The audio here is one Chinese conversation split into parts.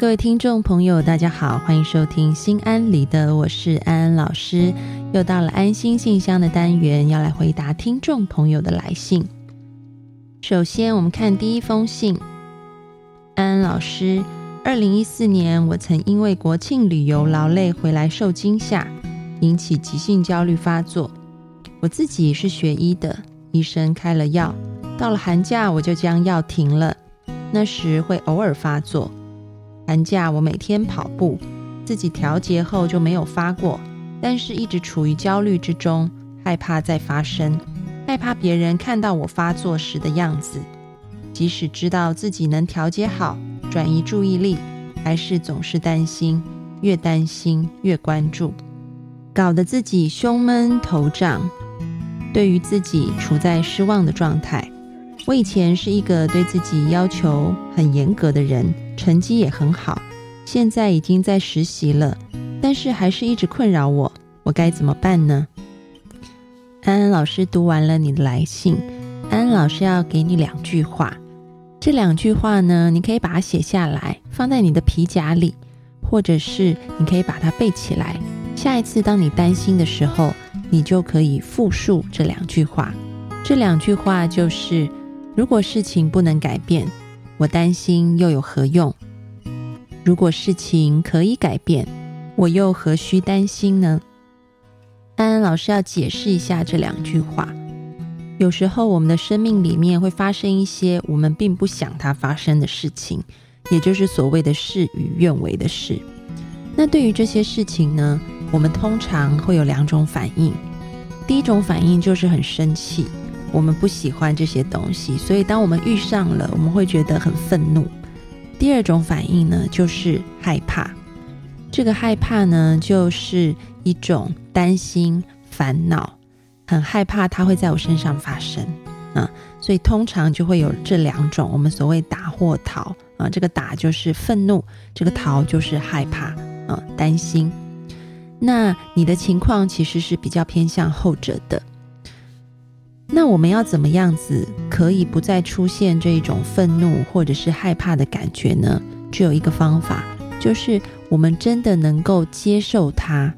各位听众朋友，大家好，欢迎收听《心安理得》，我是安安老师。又到了安心信箱的单元，要来回答听众朋友的来信。首先，我们看第一封信。安安老师，二零一四年，我曾因为国庆旅游劳累回来受惊吓，引起急性焦虑发作。我自己是学医的，医生开了药，到了寒假我就将药停了。那时会偶尔发作。寒假我每天跑步，自己调节后就没有发过，但是一直处于焦虑之中，害怕再发生，害怕别人看到我发作时的样子。即使知道自己能调节好，转移注意力，还是总是担心，越担心越关注，搞得自己胸闷头胀，对于自己处在失望的状态。我以前是一个对自己要求很严格的人，成绩也很好。现在已经在实习了，但是还是一直困扰我。我该怎么办呢？安安老师读完了你的来信，安安老师要给你两句话。这两句话呢，你可以把它写下来，放在你的皮夹里，或者是你可以把它背起来。下一次当你担心的时候，你就可以复述这两句话。这两句话就是。如果事情不能改变，我担心又有何用？如果事情可以改变，我又何须担心呢？安安老师要解释一下这两句话。有时候我们的生命里面会发生一些我们并不想它发生的事情，也就是所谓的事与愿违的事。那对于这些事情呢，我们通常会有两种反应。第一种反应就是很生气。我们不喜欢这些东西，所以当我们遇上了，我们会觉得很愤怒。第二种反应呢，就是害怕。这个害怕呢，就是一种担心、烦恼，很害怕它会在我身上发生啊。所以通常就会有这两种，我们所谓打或逃啊。这个打就是愤怒，这个逃就是害怕啊，担心。那你的情况其实是比较偏向后者的。那我们要怎么样子可以不再出现这种愤怒或者是害怕的感觉呢？只有一个方法，就是我们真的能够接受它，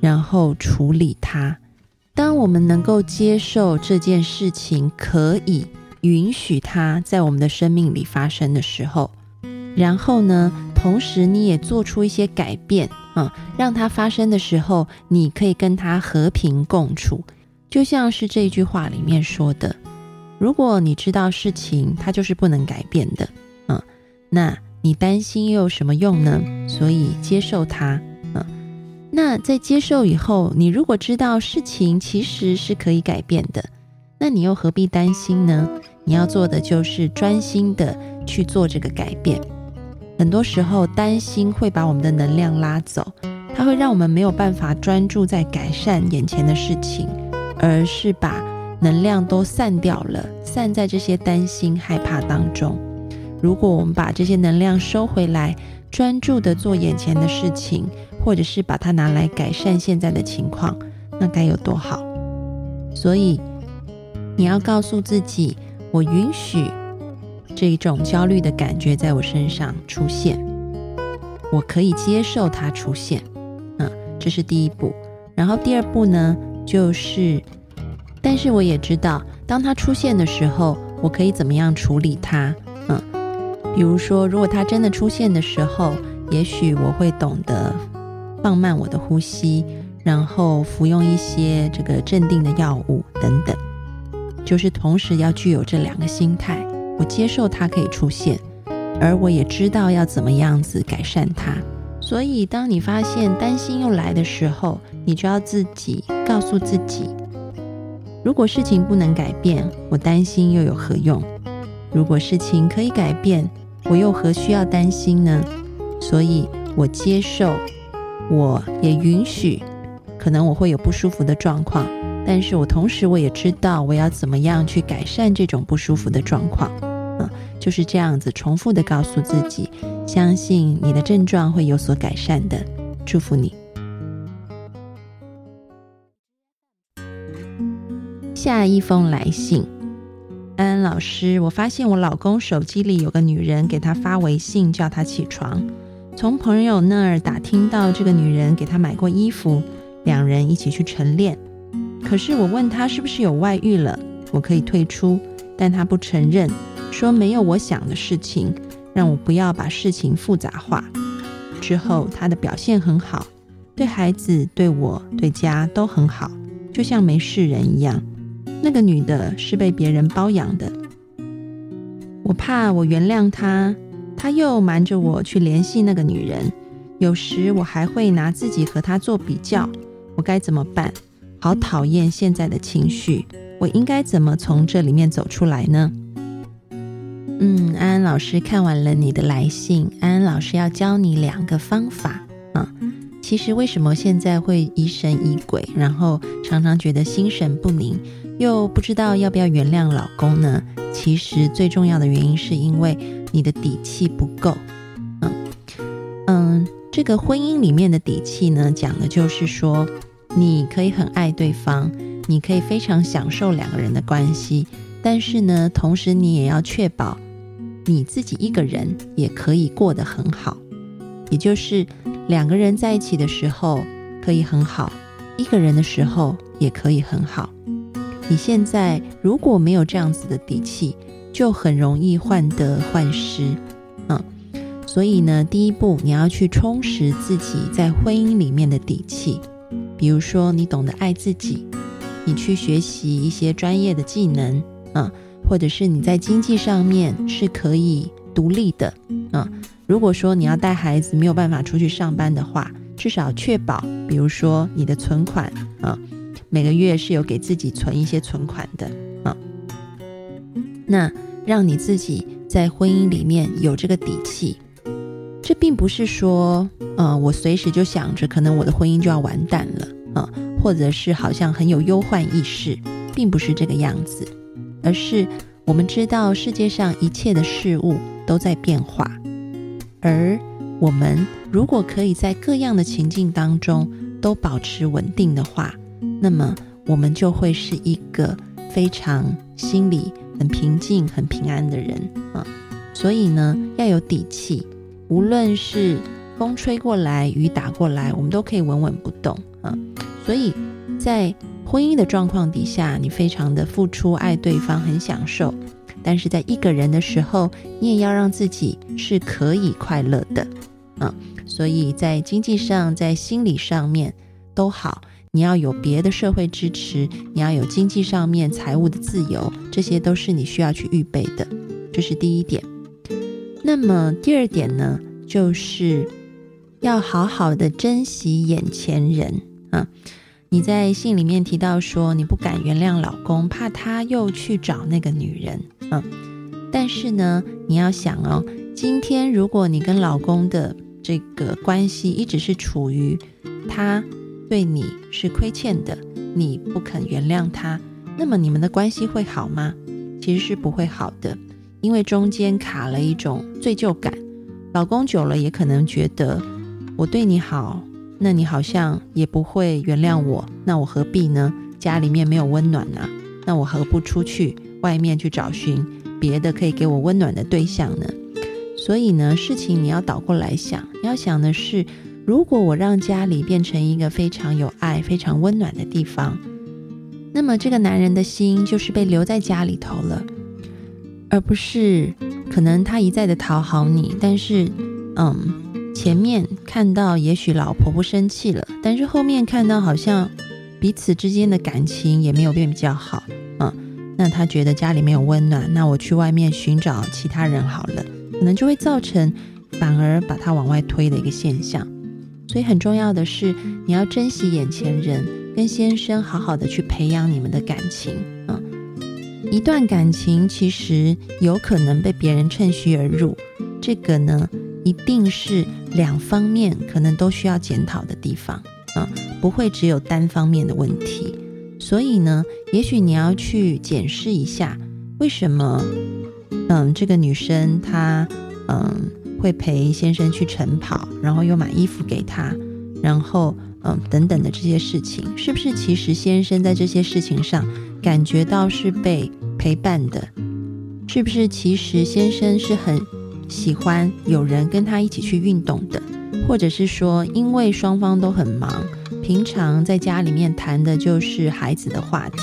然后处理它。当我们能够接受这件事情，可以允许它在我们的生命里发生的时候，然后呢，同时你也做出一些改变啊，让它发生的时候，你可以跟它和平共处。就像是这句话里面说的，如果你知道事情它就是不能改变的，嗯，那你担心又有什么用呢？所以接受它，嗯，那在接受以后，你如果知道事情其实是可以改变的，那你又何必担心呢？你要做的就是专心的去做这个改变。很多时候，担心会把我们的能量拉走，它会让我们没有办法专注在改善眼前的事情。而是把能量都散掉了，散在这些担心、害怕当中。如果我们把这些能量收回来，专注的做眼前的事情，或者是把它拿来改善现在的情况，那该有多好！所以你要告诉自己：我允许这一种焦虑的感觉在我身上出现，我可以接受它出现。嗯，这是第一步。然后第二步呢？就是，但是我也知道，当它出现的时候，我可以怎么样处理它？嗯，比如说，如果它真的出现的时候，也许我会懂得放慢我的呼吸，然后服用一些这个镇定的药物等等。就是同时要具有这两个心态，我接受它可以出现，而我也知道要怎么样子改善它。所以，当你发现担心又来的时候，你就要自己告诉自己：如果事情不能改变，我担心又有何用？如果事情可以改变，我又何需要担心呢？所以，我接受，我也允许，可能我会有不舒服的状况，但是我同时我也知道我要怎么样去改善这种不舒服的状况。就是这样子重复的告诉自己。相信你的症状会有所改善的，祝福你。下一封来信，安安老师，我发现我老公手机里有个女人给他发微信，叫他起床。从朋友那儿打听到这个女人给他买过衣服，两人一起去晨练。可是我问他是不是有外遇了，我可以退出，但他不承认，说没有我想的事情，让我不要把事情复杂化。之后他的表现很好，对孩子、对我、对家都很好，就像没事人一样。那个女的是被别人包养的，我怕我原谅他。他又瞒着我去联系那个女人，有时我还会拿自己和他做比较，我该怎么办？好讨厌现在的情绪，我应该怎么从这里面走出来呢？嗯，安安老师看完了你的来信，安安老师要教你两个方法啊。其实为什么现在会疑神疑鬼，然后常常觉得心神不宁，又不知道要不要原谅老公呢？其实最重要的原因是因为。你的底气不够，嗯嗯，这个婚姻里面的底气呢，讲的就是说，你可以很爱对方，你可以非常享受两个人的关系，但是呢，同时你也要确保你自己一个人也可以过得很好，也就是两个人在一起的时候可以很好，一个人的时候也可以很好。你现在如果没有这样子的底气，就很容易患得患失，嗯，所以呢，第一步你要去充实自己在婚姻里面的底气，比如说你懂得爱自己，你去学习一些专业的技能，啊，或者是你在经济上面是可以独立的，啊，如果说你要带孩子没有办法出去上班的话，至少确保，比如说你的存款，啊，每个月是有给自己存一些存款的，啊，那。让你自己在婚姻里面有这个底气，这并不是说，呃，我随时就想着可能我的婚姻就要完蛋了，啊，或者是好像很有忧患意识，并不是这个样子，而是我们知道世界上一切的事物都在变化，而我们如果可以在各样的情境当中都保持稳定的话，那么我们就会是一个非常心理。很平静、很平安的人啊，所以呢，要有底气。无论是风吹过来、雨打过来，我们都可以稳稳不动啊。所以在婚姻的状况底下，你非常的付出、爱对方、很享受。但是在一个人的时候，你也要让自己是可以快乐的啊。所以在经济上、在心理上面都好。你要有别的社会支持，你要有经济上面财务的自由，这些都是你需要去预备的，这是第一点。那么第二点呢，就是要好好的珍惜眼前人啊。你在信里面提到说，你不敢原谅老公，怕他又去找那个女人，嗯。但是呢，你要想哦，今天如果你跟老公的这个关系一直是处于他。对你是亏欠的，你不肯原谅他，那么你们的关系会好吗？其实是不会好的，因为中间卡了一种罪疚感。老公久了也可能觉得我对你好，那你好像也不会原谅我，那我何必呢？家里面没有温暖呢，那我何不出去外面去找寻别的可以给我温暖的对象呢？所以呢，事情你要倒过来想，你要想的是。如果我让家里变成一个非常有爱、非常温暖的地方，那么这个男人的心就是被留在家里头了，而不是可能他一再的讨好你，但是，嗯，前面看到也许老婆不生气了，但是后面看到好像彼此之间的感情也没有变比较好，嗯，那他觉得家里没有温暖，那我去外面寻找其他人好了，可能就会造成反而把他往外推的一个现象。所以很重要的是，你要珍惜眼前人，跟先生好好的去培养你们的感情嗯。一段感情其实有可能被别人趁虚而入，这个呢，一定是两方面可能都需要检讨的地方啊，不会只有单方面的问题。所以呢，也许你要去检视一下，为什么，嗯，这个女生她，嗯。会陪先生去晨跑，然后又买衣服给他，然后嗯等等的这些事情，是不是其实先生在这些事情上感觉到是被陪伴的？是不是其实先生是很喜欢有人跟他一起去运动的，或者是说因为双方都很忙，平常在家里面谈的就是孩子的话题，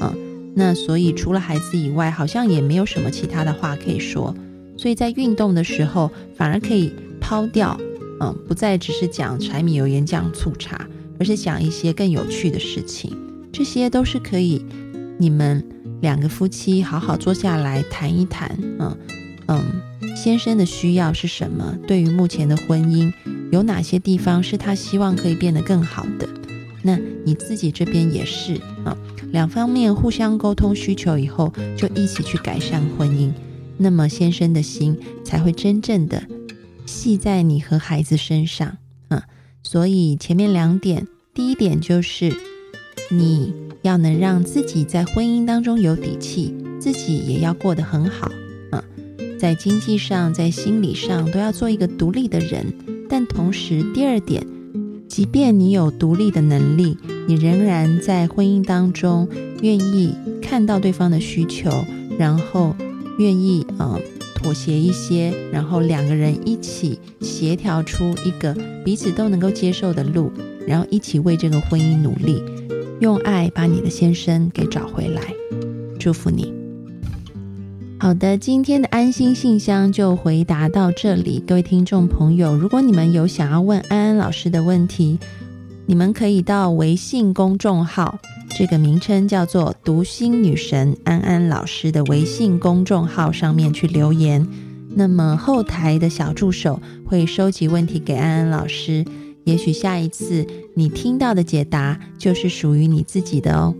嗯，那所以除了孩子以外，好像也没有什么其他的话可以说，所以在运动的时候反而可以抛掉，嗯，不再只是讲柴米油盐酱醋茶，而是讲一些更有趣的事情，这些都是可以你们。两个夫妻好好坐下来谈一谈，嗯嗯，先生的需要是什么？对于目前的婚姻，有哪些地方是他希望可以变得更好的？那你自己这边也是啊，两方面互相沟通需求以后，就一起去改善婚姻，那么先生的心才会真正的系在你和孩子身上，嗯，所以前面两点，第一点就是你。要能让自己在婚姻当中有底气，自己也要过得很好，嗯，在经济上、在心理上都要做一个独立的人。但同时，第二点，即便你有独立的能力，你仍然在婚姻当中愿意看到对方的需求，然后愿意呃妥协一些，然后两个人一起协调出一个彼此都能够接受的路，然后一起为这个婚姻努力。用爱把你的先生给找回来，祝福你。好的，今天的安心信箱就回答到这里。各位听众朋友，如果你们有想要问安安老师的问题，你们可以到微信公众号，这个名称叫做“读心女神安安老师”的微信公众号上面去留言。那么后台的小助手会收集问题给安安老师。也许下一次你听到的解答就是属于你自己的哦。